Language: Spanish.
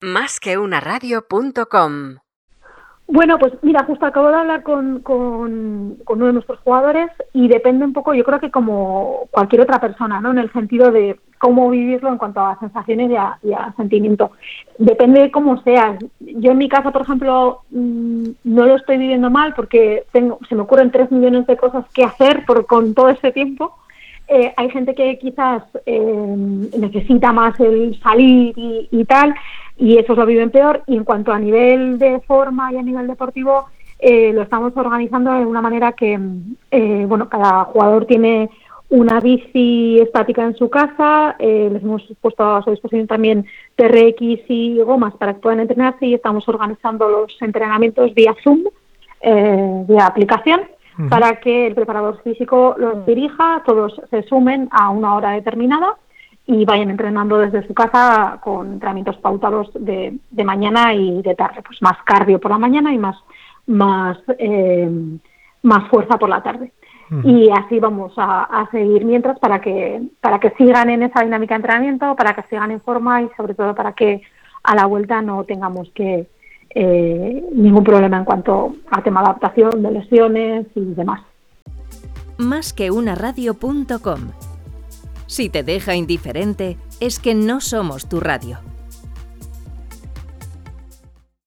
Más que. Bueno, pues mira, justo acabo de hablar con, uno de nuestros jugadores y depende un poco, yo creo que como cualquier otra persona, ¿no? En el sentido de cómo vivirlo en cuanto a sensaciones y a, sentimiento. Depende de cómo seas. Yo en mi casa, por ejemplo, mm, no lo estoy viviendo mal porque tengo, se me ocurren tres millones de cosas que hacer por, con todo ese tiempo. Eh, hay gente que quizás eh, necesita más el salir y tal y eso lo viven peor. Y en cuanto a nivel de forma y a nivel deportivo, eh, lo estamos organizando de una manera que, eh, bueno, cada jugador tiene una bici estática en su casa, eh, les hemos puesto a su disposición también TRX y gomas para que puedan entrenarse y estamos organizando los entrenamientos vía Zoom, vía aplicación, para que el preparador físico los dirija, todos se sumen a una hora determinada y vayan entrenando desde su casa con entrenamientos pautados de, de mañana y de tarde, pues más cardio por la mañana y más más eh, más fuerza por la tarde. Y así vamos a, seguir mientras para que para que sigan en esa dinámica de entrenamiento, para que sigan en forma y sobre todo para que a la vuelta no tengamos que eh, ningún problema en cuanto a tema de adaptación, de lesiones y demás. Más que una radio.com si te deja indiferente, es que no somos tu radio.